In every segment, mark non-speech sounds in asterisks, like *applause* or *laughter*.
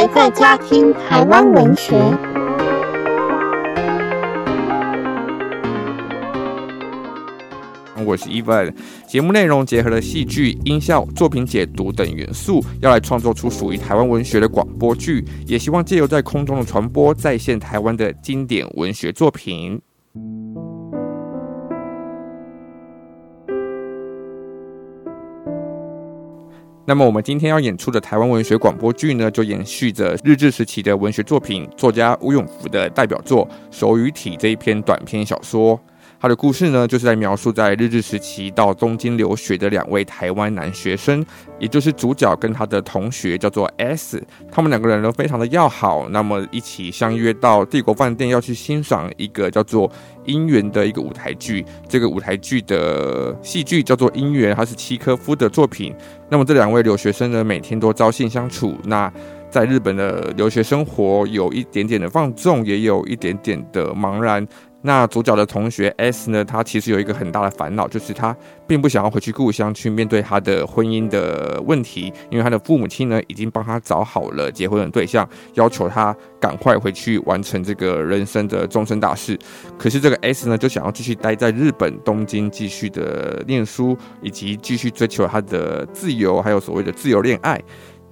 还在家听台湾文学。我是 Evan，节目内容结合了戏剧、音效、作品解读等元素，要来创作出属于台湾文学的广播剧，也希望借由在空中的传播，再现台湾的经典文学作品。那么，我们今天要演出的台湾文学广播剧呢，就延续着日治时期的文学作品，作家吴永福的代表作《手语体》这一篇短篇小说。他的故事呢，就是在描述在日治时期到东京留学的两位台湾男学生，也就是主角跟他的同学叫做 S，他们两个人都非常的要好，那么一起相约到帝国饭店要去欣赏一个叫做《姻缘》的一个舞台剧。这个舞台剧的戏剧叫做《姻缘》，它是契科夫的作品。那么这两位留学生呢，每天都朝夕相处。那在日本的留学生活有一点点的放纵，也有一点点的茫然。那主角的同学 S 呢？他其实有一个很大的烦恼，就是他并不想要回去故乡去面对他的婚姻的问题，因为他的父母亲呢已经帮他找好了结婚的对象，要求他赶快回去完成这个人生的终身大事。可是这个 S 呢，就想要继续待在日本东京，继续的念书，以及继续追求他的自由，还有所谓的自由恋爱。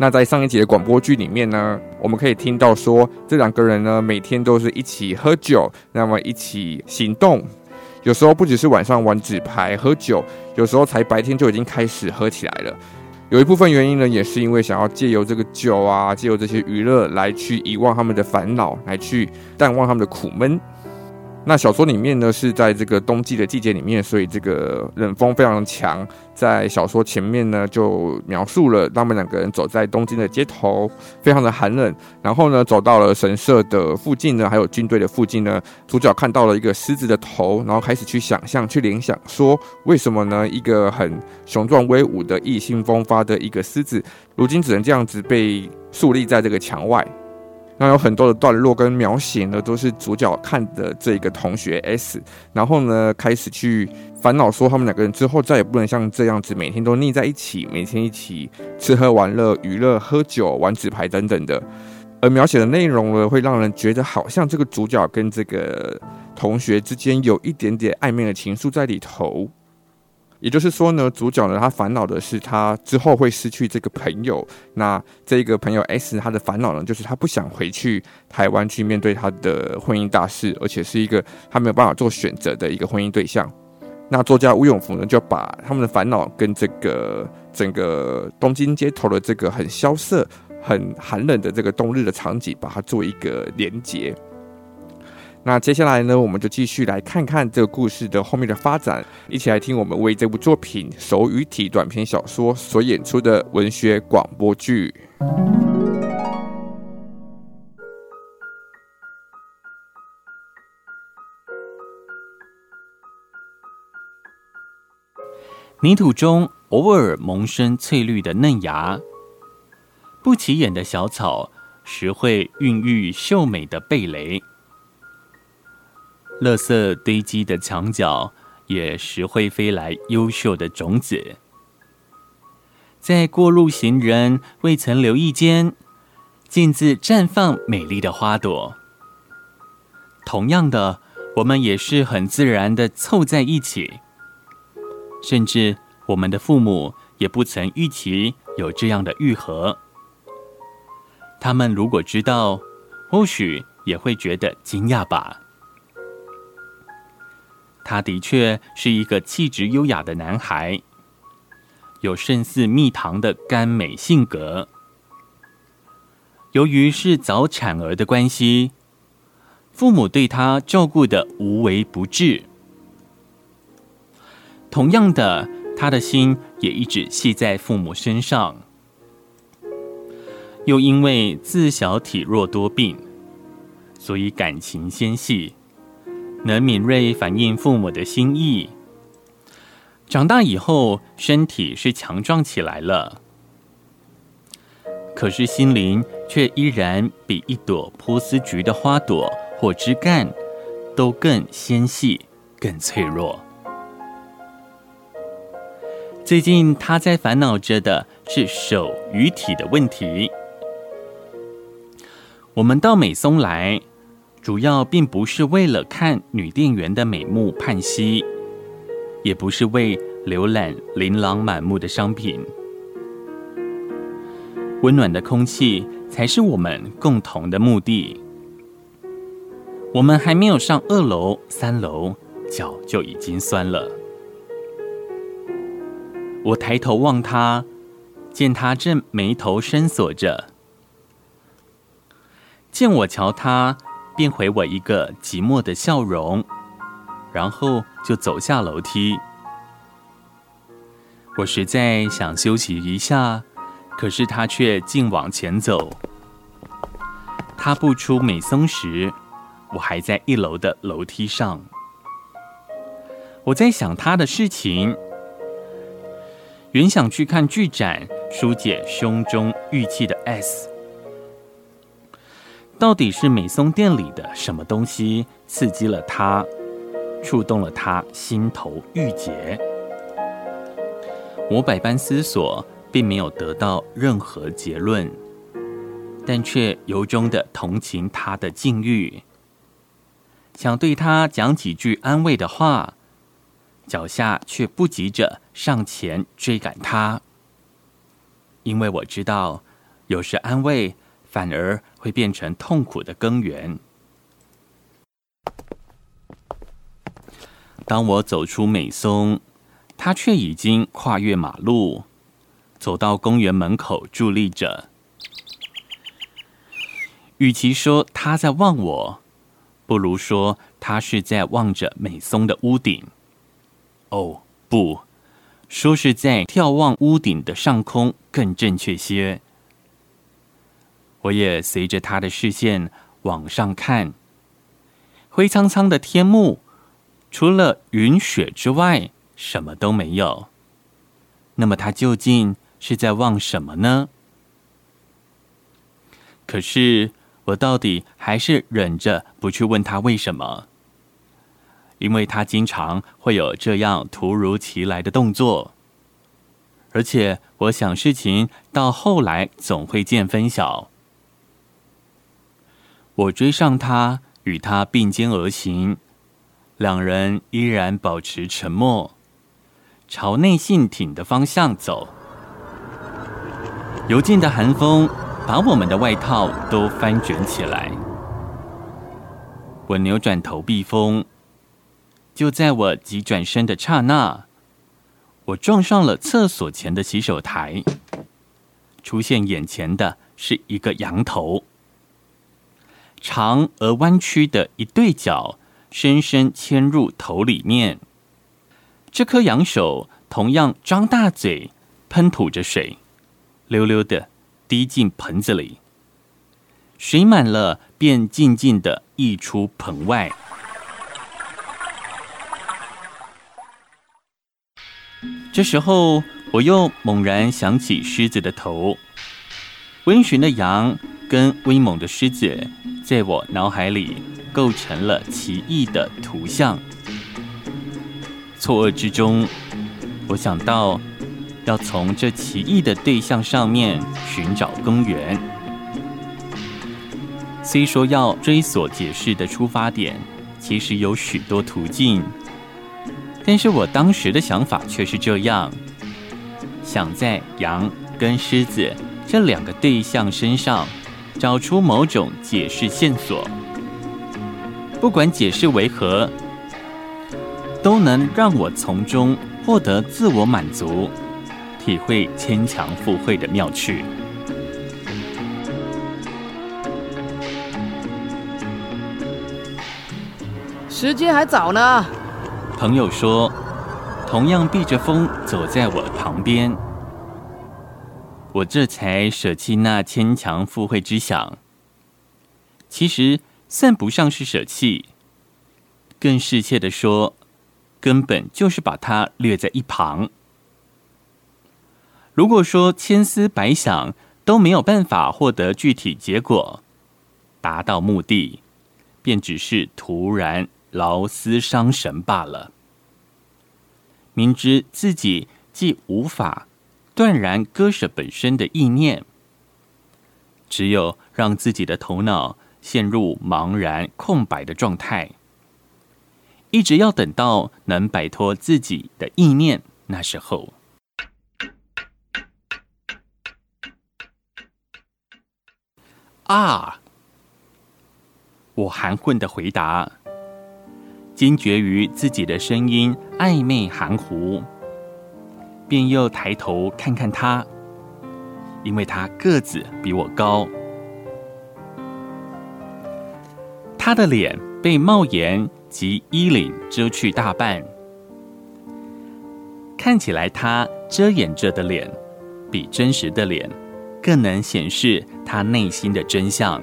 那在上一集的广播剧里面呢，我们可以听到说，这两个人呢每天都是一起喝酒，那么一起行动，有时候不只是晚上玩纸牌喝酒，有时候才白天就已经开始喝起来了。有一部分原因呢，也是因为想要借由这个酒啊，借由这些娱乐来去遗忘他们的烦恼，来去淡忘他们的苦闷。那小说里面呢，是在这个冬季的季节里面，所以这个冷风非常强。在小说前面呢，就描述了他们两个人走在东京的街头，非常的寒冷。然后呢，走到了神社的附近呢，还有军队的附近呢，主角看到了一个狮子的头，然后开始去想象、去联想，说为什么呢？一个很雄壮威武的、意兴风发的一个狮子，如今只能这样子被树立在这个墙外。那有很多的段落跟描写呢，都是主角看的这个同学 S，然后呢开始去烦恼说，他们两个人之后再也不能像这样子每天都腻在一起，每天一起吃喝玩乐、娱乐、喝酒、玩纸牌等等的。而描写的内容呢，会让人觉得好像这个主角跟这个同学之间有一点点暧昧的情愫在里头。也就是说呢，主角呢，他烦恼的是他之后会失去这个朋友。那这个朋友 S，他的烦恼呢，就是他不想回去台湾去面对他的婚姻大事，而且是一个他没有办法做选择的一个婚姻对象。那作家吴永福呢，就把他们的烦恼跟这个整个东京街头的这个很萧瑟、很寒冷的这个冬日的场景，把它做一个连结。那接下来呢，我们就继续来看看这个故事的后面的发展，一起来听我们为这部作品手语体短篇小说所演出的文学广播剧。泥土中偶尔萌生翠绿的嫩芽，不起眼的小草，实会孕育秀美的蓓蕾。垃圾堆积的墙角，也时会飞来优秀的种子。在过路行人未曾留意间，径自绽放美丽的花朵。同样的，我们也是很自然的凑在一起，甚至我们的父母也不曾预期有这样的愈合。他们如果知道，或许也会觉得惊讶吧。他的确是一个气质优雅的男孩，有胜似蜜糖的甘美性格。由于是早产儿的关系，父母对他照顾的无微不至。同样的，他的心也一直系在父母身上。又因为自小体弱多病，所以感情纤细。能敏锐反映父母的心意。长大以后，身体是强壮起来了，可是心灵却依然比一朵波斯菊的花朵或枝干都更纤细、更脆弱。最近，他在烦恼着的是手与体的问题。我们到美松来，主要并不是为了看女店员的美目盼兮，也不是为浏览琳琅满目的商品。温暖的空气才是我们共同的目的。我们还没有上二楼、三楼，脚就已经酸了。我抬头望他，见他正眉头深锁着。见我瞧他，便回我一个寂寞的笑容，然后就走下楼梯。我实在想休息一下，可是他却竟往前走。他不出美松时，我还在一楼的楼梯上。我在想他的事情，原想去看剧展，疏解胸中郁气的 S。到底是美松店里的什么东西刺激了他，触动了他心头郁结？我百般思索，并没有得到任何结论，但却由衷的同情他的境遇，想对他讲几句安慰的话，脚下却不急着上前追赶他，因为我知道，有时安慰。反而会变成痛苦的根源。当我走出美松，他却已经跨越马路，走到公园门口伫立着。与其说他在望我，不如说他是在望着美松的屋顶。哦，不，说是在眺望屋顶的上空更正确些。我也随着他的视线往上看，灰苍苍的天幕，除了云雪之外，什么都没有。那么他究竟是在望什么呢？可是我到底还是忍着不去问他为什么，因为他经常会有这样突如其来的动作，而且我想事情到后来总会见分晓。我追上他，与他并肩而行，两人依然保持沉默，朝内信町的方向走。由近的寒风把我们的外套都翻卷起来。我扭转头避风，就在我急转身的刹那，我撞上了厕所前的洗手台。出现眼前的是一个羊头。长而弯曲的一对角，深深嵌入头里面。这颗羊手同样张大嘴，喷吐着水，溜溜的滴进盆子里。水满了，便静静的溢出盆外。这时候，我又猛然想起狮子的头，温驯的羊跟威猛的狮子。在我脑海里构成了奇异的图像，错愕之中，我想到要从这奇异的对象上面寻找根源。虽说要追索解释的出发点，其实有许多途径，但是我当时的想法却是这样：想在羊跟狮子这两个对象身上。找出某种解释线索，不管解释为何，都能让我从中获得自我满足，体会牵强附会的妙趣。时间还早呢，朋友说，同样避着风走在我旁边。我这才舍弃那牵强附会之想，其实算不上是舍弃，更适切的说，根本就是把它略在一旁。如果说千思百想都没有办法获得具体结果，达到目的，便只是徒然劳思伤神罢了。明知自己既无法。断然割舍本身的意念，只有让自己的头脑陷入茫然空白的状态，一直要等到能摆脱自己的意念，那时候。啊！我含混的回答，惊觉于自己的声音暧昧含糊，便又抬头看看他，因为他个子比我高，他的脸被帽檐及衣领遮去大半，看起来他遮掩着的脸，比真实的脸。更能显示他内心的真相。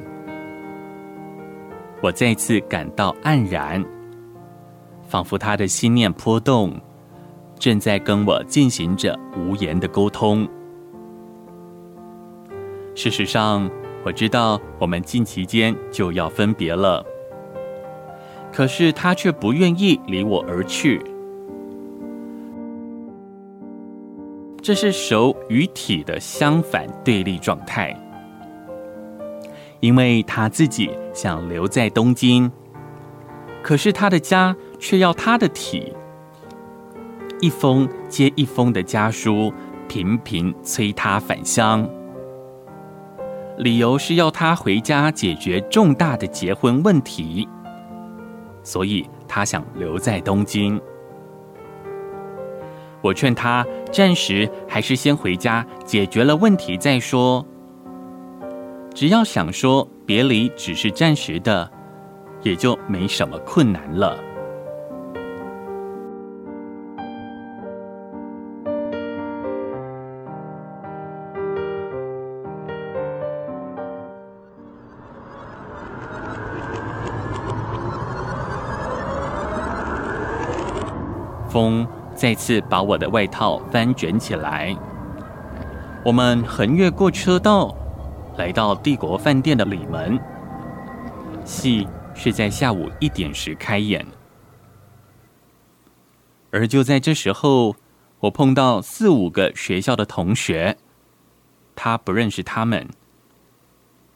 我再次感到黯然，仿佛他的心念波动，正在跟我进行着无言的沟通。事实上，我知道我们近期间就要分别了，可是他却不愿意离我而去。这是手与体的相反对立状态，因为他自己想留在东京，可是他的家却要他的体。一封接一封的家书频频催他返乡，理由是要他回家解决重大的结婚问题，所以他想留在东京。我劝他暂时还是先回家，解决了问题再说。只要想说别离只是暂时的，也就没什么困难了。风。再次把我的外套翻卷起来。我们横越过车道，来到帝国饭店的里门。戏是在下午一点时开演，而就在这时候，我碰到四五个学校的同学，他不认识他们，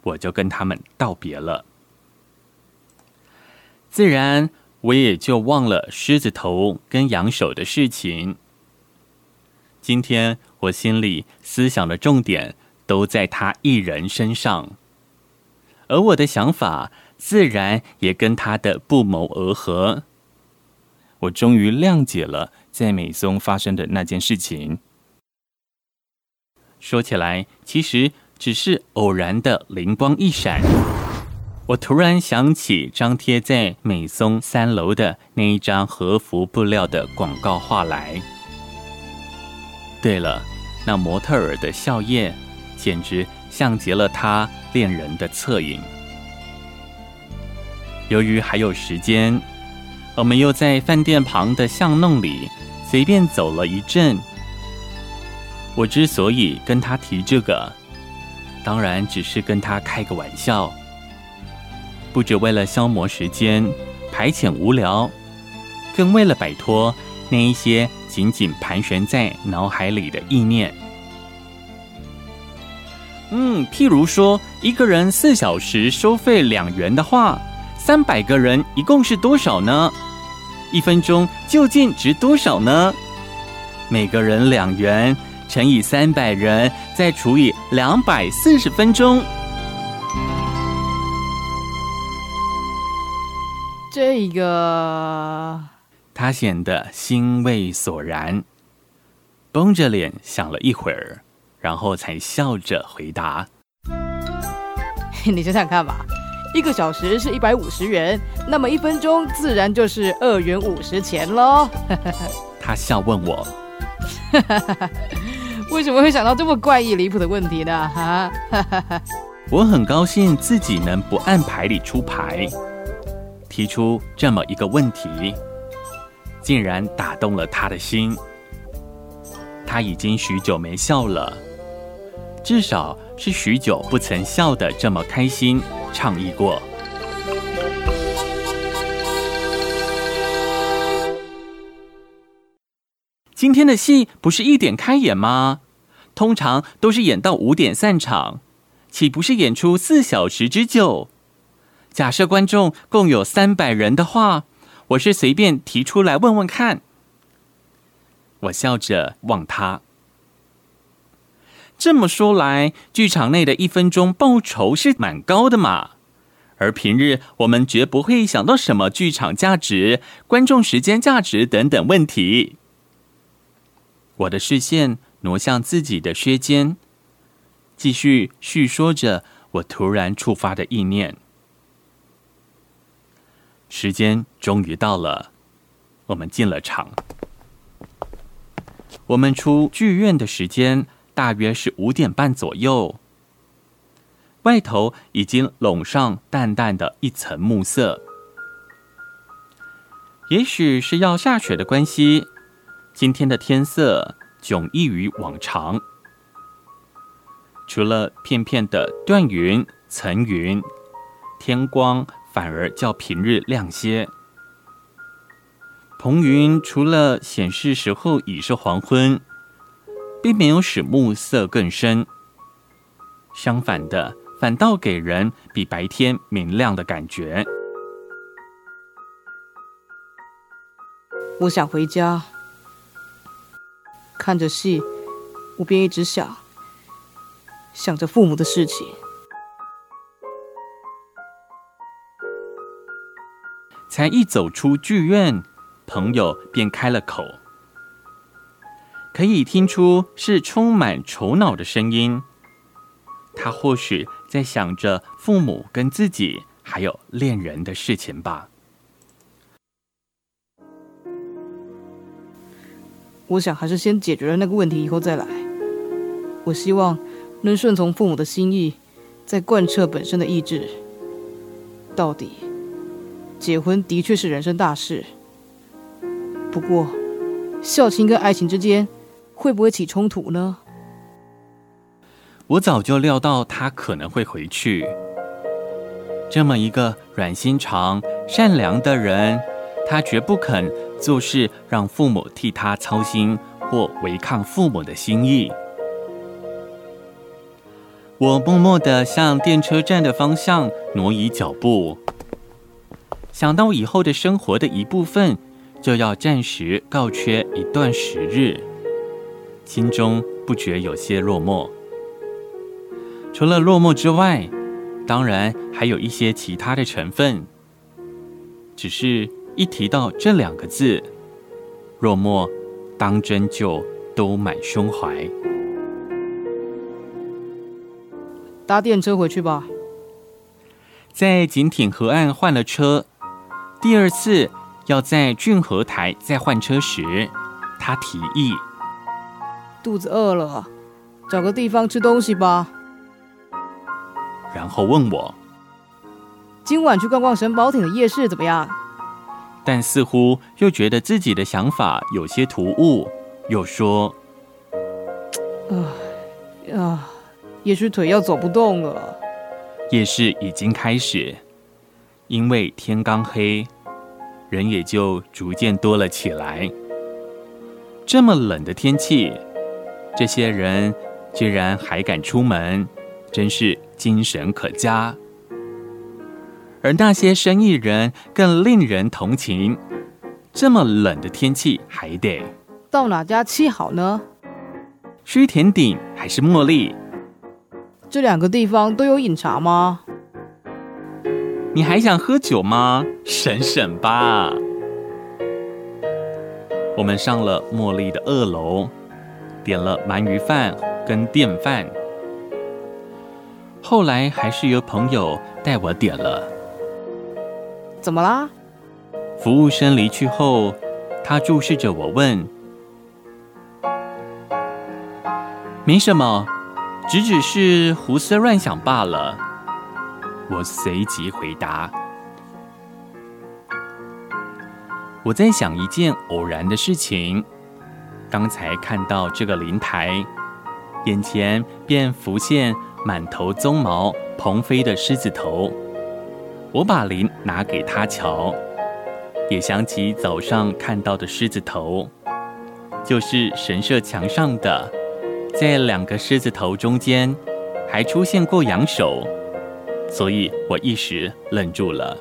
我就跟他们道别了。自然。我也就忘了狮子头跟羊手的事情。今天我心里思想的重点都在他一人身上，而我的想法自然也跟他的不谋而合。我终于谅解了在美松发生的那件事情。说起来，其实只是偶然的灵光一闪。我突然想起张贴在美松三楼的那一张和服布料的广告画来。对了，那模特儿的笑靥，简直像极了他恋人的侧影。由于还有时间，我们又在饭店旁的巷弄里随便走了一阵。我之所以跟他提这个，当然只是跟他开个玩笑。不只为了消磨时间、排遣无聊，更为了摆脱那一些紧紧盘旋在脑海里的意念。嗯，譬如说，一个人四小时收费两元的话，三百个人一共是多少呢？一分钟究竟值多少呢？每个人两元乘以三百人，再除以两百四十分钟。这个，他显得兴味索然，绷着脸想了一会儿，然后才笑着回答：“ *laughs* 你想想看吧，一个小时是一百五十元，那么一分钟自然就是二元五十钱喽。*laughs* ” *laughs* 他笑问我：“为什么会想到这么怪异离谱的问题呢？”哈，我很高兴自己能不按牌理出牌。提出这么一个问题，竟然打动了他的心。他已经许久没笑了，至少是许久不曾笑得这么开心、畅意过。今天的戏不是一点开演吗？通常都是演到五点散场，岂不是演出四小时之久？假设观众共有三百人的话，我是随便提出来问问看。我笑着望他。这么说来，剧场内的一分钟报酬是蛮高的嘛。而平日我们绝不会想到什么剧场价值、观众时间价值等等问题。我的视线挪向自己的靴尖，继续叙说着我突然触发的意念。时间终于到了，我们进了场。我们出剧院的时间大约是五点半左右。外头已经笼上淡淡的一层暮色，也许是要下雪的关系，今天的天色迥异于往常。除了片片的断云层云，天光反而较平日亮些。蓬云除了显示时候已是黄昏，并没有使暮色更深。相反的。反倒给人比白天明亮的感觉。我想回家，看着戏，我便一直想，想着父母的事情。才一走出剧院，朋友便开了口，可以听出是充满愁恼的声音。他或许。在想着父母跟自己还有恋人的事情吧。我想还是先解决了那个问题以后再来。我希望能顺从父母的心意，再贯彻本身的意志。到底，结婚的确是人生大事。不过，孝亲跟爱情之间会不会起冲突呢？我早就料到他可能会回去。这么一个软心肠、善良的人，他绝不肯做事让父母替他操心或违抗父母的心意。我默默地向电车站的方向挪移脚步，想到以后的生活的一部分就要暂时告缺一段时日，心中不觉有些落寞。除了落寞之外，当然还有一些其他的成分。只是一提到这两个字，落寞当真就都满胸怀。搭电车回去吧。在锦挺河岸换了车，第二次要在俊和台再换车时，他提议：“肚子饿了，找个地方吃东西吧。”然后问我：“今晚去逛逛神宝町的夜市怎么样？”但似乎又觉得自己的想法有些突兀，又说：“啊啊，也许腿要走不动了。”夜市已经开始，因为天刚黑，人也就逐渐多了起来。这么冷的天气，这些人居然还敢出门，真是……精神可嘉，而那些生意人更令人同情。这么冷的天气，还得到哪家吃好呢？须田顶还是茉莉？这两个地方都有饮茶吗？你还想喝酒吗？省省吧。我们上了茉莉的二楼，点了鳗鱼饭跟电饭。后来还是由朋友带我点了。怎么啦？服务生离去后，他注视着我问：“没什么，只只是胡思乱想罢了。”我随即回答：“我在想一件偶然的事情。刚才看到这个灵台，眼前便浮现。”满头鬃毛蓬飞的狮子头，我把铃拿给他瞧，也想起早上看到的狮子头，就是神社墙上的，在两个狮子头中间，还出现过扬手，所以我一时愣住了。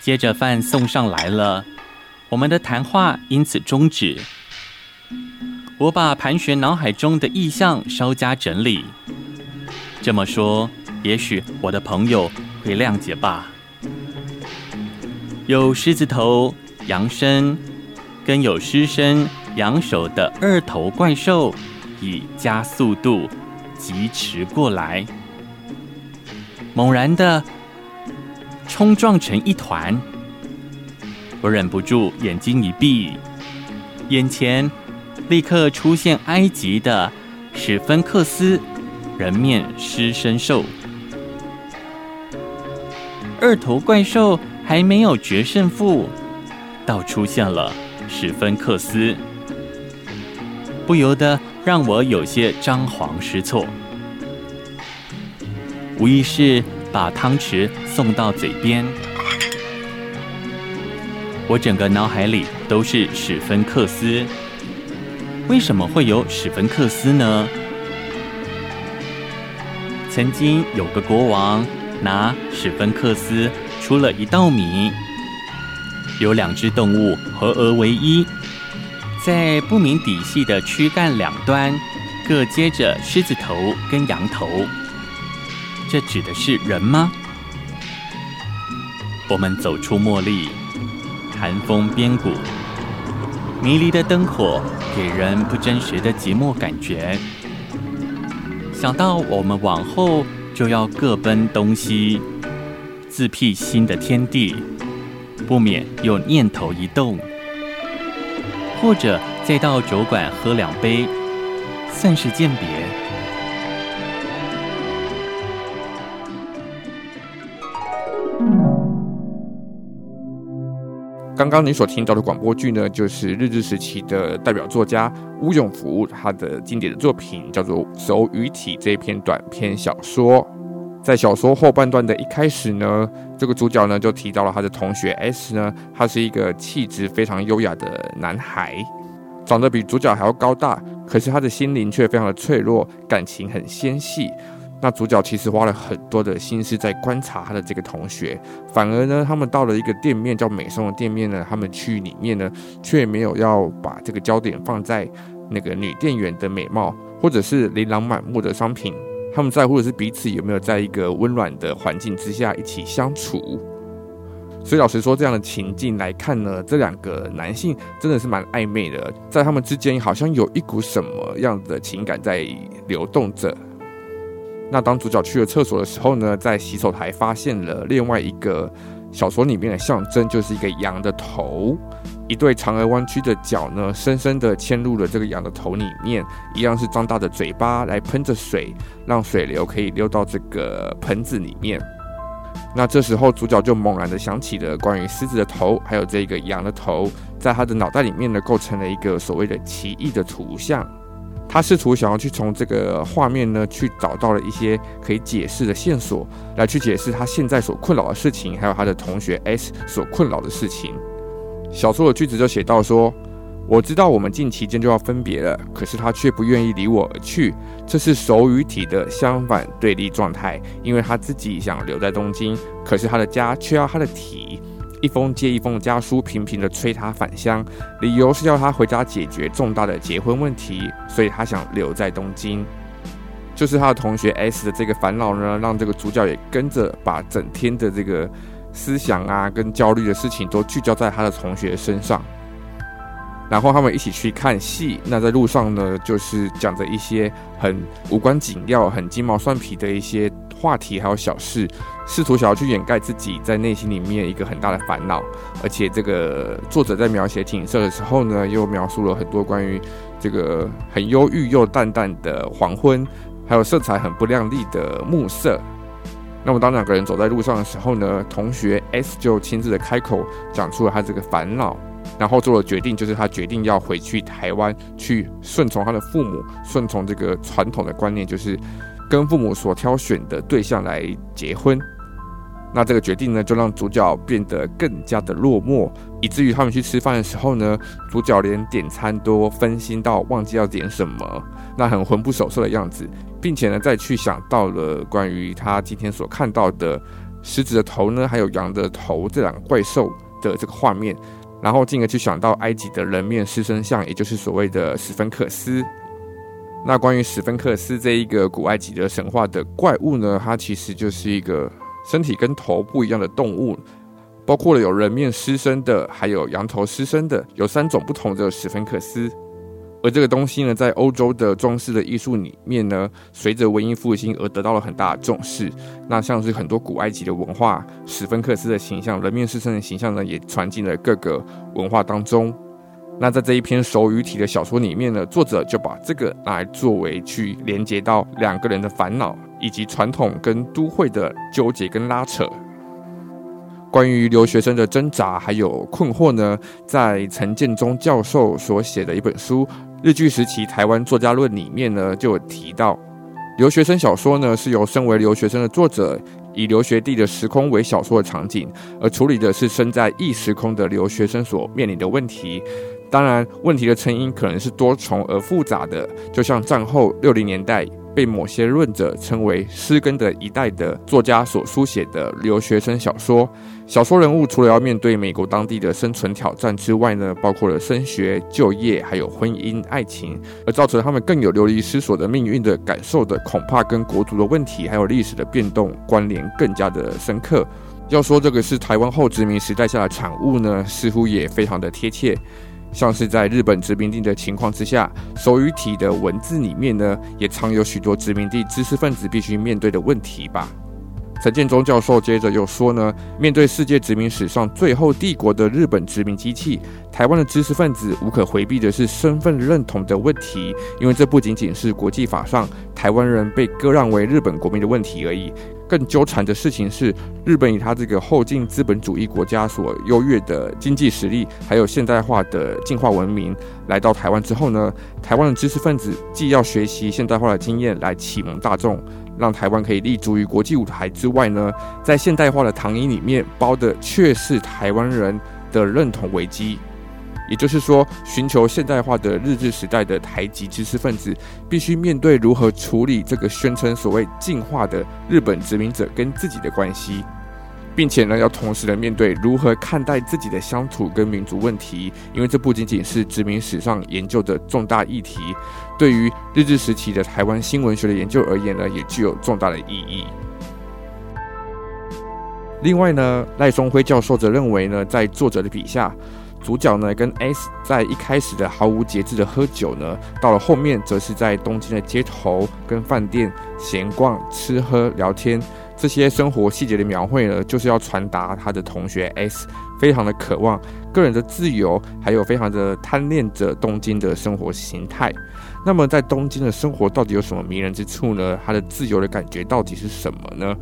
接着饭送上来了，我们的谈话因此终止。我把盘旋脑海中的意象稍加整理。这么说，也许我的朋友会谅解吧。有狮子头、羊身，跟有狮身、羊首的二头怪兽，以加速度疾驰过来，猛然的冲撞成一团。我忍不住眼睛一闭，眼前。立刻出现埃及的史芬克斯人面狮身兽，二头怪兽还没有决胜负，倒出现了史芬克斯，不由得让我有些张皇失措。无意是把汤匙送到嘴边，我整个脑海里都是史芬克斯。为什么会有史芬克斯呢？曾经有个国王拿史芬克斯出了一道谜，有两只动物合而为一，在不明底细的躯干两端各接着狮子头跟羊头，这指的是人吗？我们走出茉莉，寒风边谷。迷离的灯火给人不真实的寂寞感觉。想到我们往后就要各奔东西，自辟新的天地，不免又念头一动，或者再到酒馆喝两杯，算是鉴别。刚刚你所听到的广播剧呢，就是日治时期的代表作家乌永福他的经典的作品，叫做《手与体》这一篇短篇小说。在小说后半段的一开始呢，这个主角呢就提到了他的同学 S 呢，他是一个气质非常优雅的男孩，长得比主角还要高大，可是他的心灵却非常的脆弱，感情很纤细。那主角其实花了很多的心思在观察他的这个同学，反而呢，他们到了一个店面叫美松的店面呢，他们去里面呢，却没有要把这个焦点放在那个女店员的美貌，或者是琳琅满目的商品，他们在乎的是彼此有没有在一个温暖的环境之下一起相处。所以老实说，这样的情境来看呢，这两个男性真的是蛮暧昧的，在他们之间好像有一股什么样的情感在流动着。那当主角去了厕所的时候呢，在洗手台发现了另外一个小说里面的象征，就是一个羊的头，一对长而弯曲的脚呢，深深的嵌入了这个羊的头里面，一样是张大的嘴巴来喷着水，让水流可以流到这个盆子里面。那这时候主角就猛然的想起了关于狮子的头，还有这个羊的头，在他的脑袋里面呢，构成了一个所谓的奇异的图像。他试图想要去从这个画面呢，去找到了一些可以解释的线索，来去解释他现在所困扰的事情，还有他的同学 S 所困扰的事情。小说的句子就写到说：“我知道我们近期间就要分别了，可是他却不愿意离我而去，这是手与体的相反对立状态，因为他自己想留在东京，可是他的家却要他的体。”一封接一封的家书，频频的催他返乡，理由是要他回家解决重大的结婚问题，所以他想留在东京。就是他的同学 S 的这个烦恼呢，让这个主角也跟着把整天的这个思想啊，跟焦虑的事情都聚焦在他的同学身上。然后他们一起去看戏，那在路上呢，就是讲着一些很无关紧要、很鸡毛蒜皮的一些。话题还有小事，试图想要去掩盖自己在内心里面一个很大的烦恼，而且这个作者在描写景色的时候呢，又描述了很多关于这个很忧郁又淡淡的黄昏，还有色彩很不亮丽的暮色。那么当两个人走在路上的时候呢，同学 S 就亲自的开口讲出了他这个烦恼，然后做了决定，就是他决定要回去台湾，去顺从他的父母，顺从这个传统的观念，就是。跟父母所挑选的对象来结婚，那这个决定呢，就让主角变得更加的落寞，以至于他们去吃饭的时候呢，主角连点餐都分心到忘记要点什么，那很魂不守舍的样子，并且呢，再去想到了关于他今天所看到的狮子的头呢，还有羊的头这两个怪兽的这个画面，然后进而去想到埃及的人面狮身像，也就是所谓的史芬克斯。那关于史芬克斯这一个古埃及的神话的怪物呢，它其实就是一个。身体跟头不一样的动物，包括了有人面狮身的，还有羊头狮身的，有三种不同的史芬克斯。而这个东西呢，在欧洲的装饰的艺术里面呢，随着文艺复兴而得到了很大的重视。那像是很多古埃及的文化，史芬克斯的形象、人面狮身的形象呢，也传进了各个文化当中。那在这一篇手语体的小说里面呢，作者就把这个来作为去连接到两个人的烦恼。以及传统跟都会的纠结跟拉扯，关于留学生的挣扎还有困惑呢，在陈建中教授所写的一本书《日据时期台湾作家论》里面呢，就有提到，留学生小说呢是由身为留学生的作者以留学地的时空为小说的场景，而处理的是身在异时空的留学生所面临的问题。当然，问题的成因可能是多重而复杂的，就像战后六零年代。被某些论者称为“失根”的一代的作家所书写的留学生小说。小说人物除了要面对美国当地的生存挑战之外呢，包括了升学、就业，还有婚姻、爱情，而造成他们更有流离失所的命运的感受的，恐怕跟国族的问题还有历史的变动关联更加的深刻。要说这个是台湾后殖民时代下的产物呢，似乎也非常的贴切。像是在日本殖民地的情况之下，手语体的文字里面呢，也藏有许多殖民地知识分子必须面对的问题吧。陈建中教授接着又说呢，面对世界殖民史上最后帝国的日本殖民机器，台湾的知识分子无可回避的是身份认同的问题，因为这不仅仅是国际法上台湾人被割让为日本国民的问题而已。更纠缠的事情是，日本以他这个后进资本主义国家所优越的经济实力，还有现代化的进化文明，来到台湾之后呢，台湾的知识分子既要学习现代化的经验来启蒙大众，让台湾可以立足于国际舞台之外呢，在现代化的糖衣里面包的却是台湾人的认同危机。也就是说，寻求现代化的日治时代的台籍知识分子，必须面对如何处理这个宣称所谓进化的日本殖民者跟自己的关系，并且呢，要同时的面对如何看待自己的乡土跟民族问题，因为这不仅仅是殖民史上研究的重大议题，对于日治时期的台湾新闻学的研究而言呢，也具有重大的意义。另外呢，赖松辉教授则认为呢，在作者的笔下。主角呢，跟 S 在一开始的毫无节制的喝酒呢，到了后面，则是在东京的街头跟饭店闲逛、吃喝、聊天，这些生活细节的描绘呢，就是要传达他的同学 S 非常的渴望个人的自由，还有非常的贪恋着东京的生活形态。那么，在东京的生活到底有什么迷人之处呢？他的自由的感觉到底是什么呢？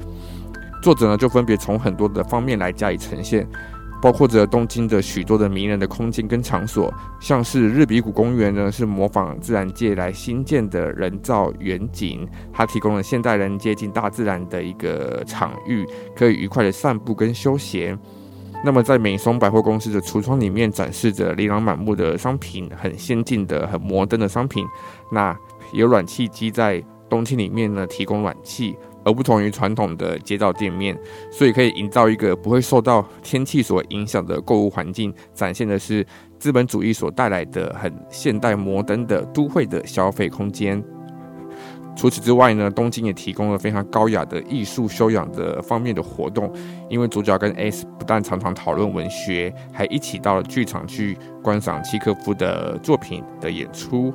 作者呢，就分别从很多的方面来加以呈现。包括着东京的许多的迷人的空间跟场所，像是日比谷公园呢，是模仿自然界来新建的人造园景，它提供了现代人接近大自然的一个场域，可以愉快的散步跟休闲。那么在美松百货公司的橱窗里面展示着琳琅满目的商品，很先进的、很摩登的商品。那有暖气机在冬天里面呢，提供暖气。而不同于传统的街道店面，所以可以营造一个不会受到天气所影响的购物环境，展现的是资本主义所带来的很现代摩登的都会的消费空间。除此之外呢，东京也提供了非常高雅的艺术修养的方面的活动，因为主角跟 S 不但常常讨论文学，还一起到了剧场去观赏契诃夫的作品的演出。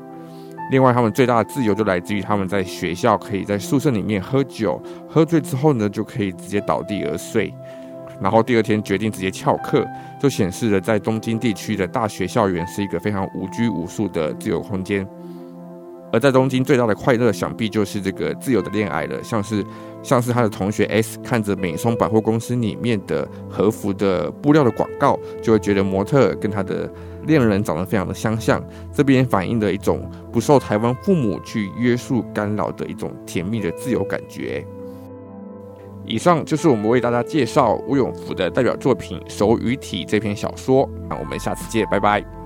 另外，他们最大的自由就来自于他们在学校可以在宿舍里面喝酒，喝醉之后呢，就可以直接倒地而睡，然后第二天决定直接翘课，就显示了在东京地区的大学校园是一个非常无拘无束的自由空间。而在东京最大的快乐，想必就是这个自由的恋爱了，像是像是他的同学 S 看着美松百货公司里面的和服的布料的广告，就会觉得模特跟他的。恋人长得非常的相像，这边反映的一种不受台湾父母去约束干扰的一种甜蜜的自由感觉。以上就是我们为大家介绍吴永福的代表作品《手与体》这篇小说。那我们下次见，拜拜。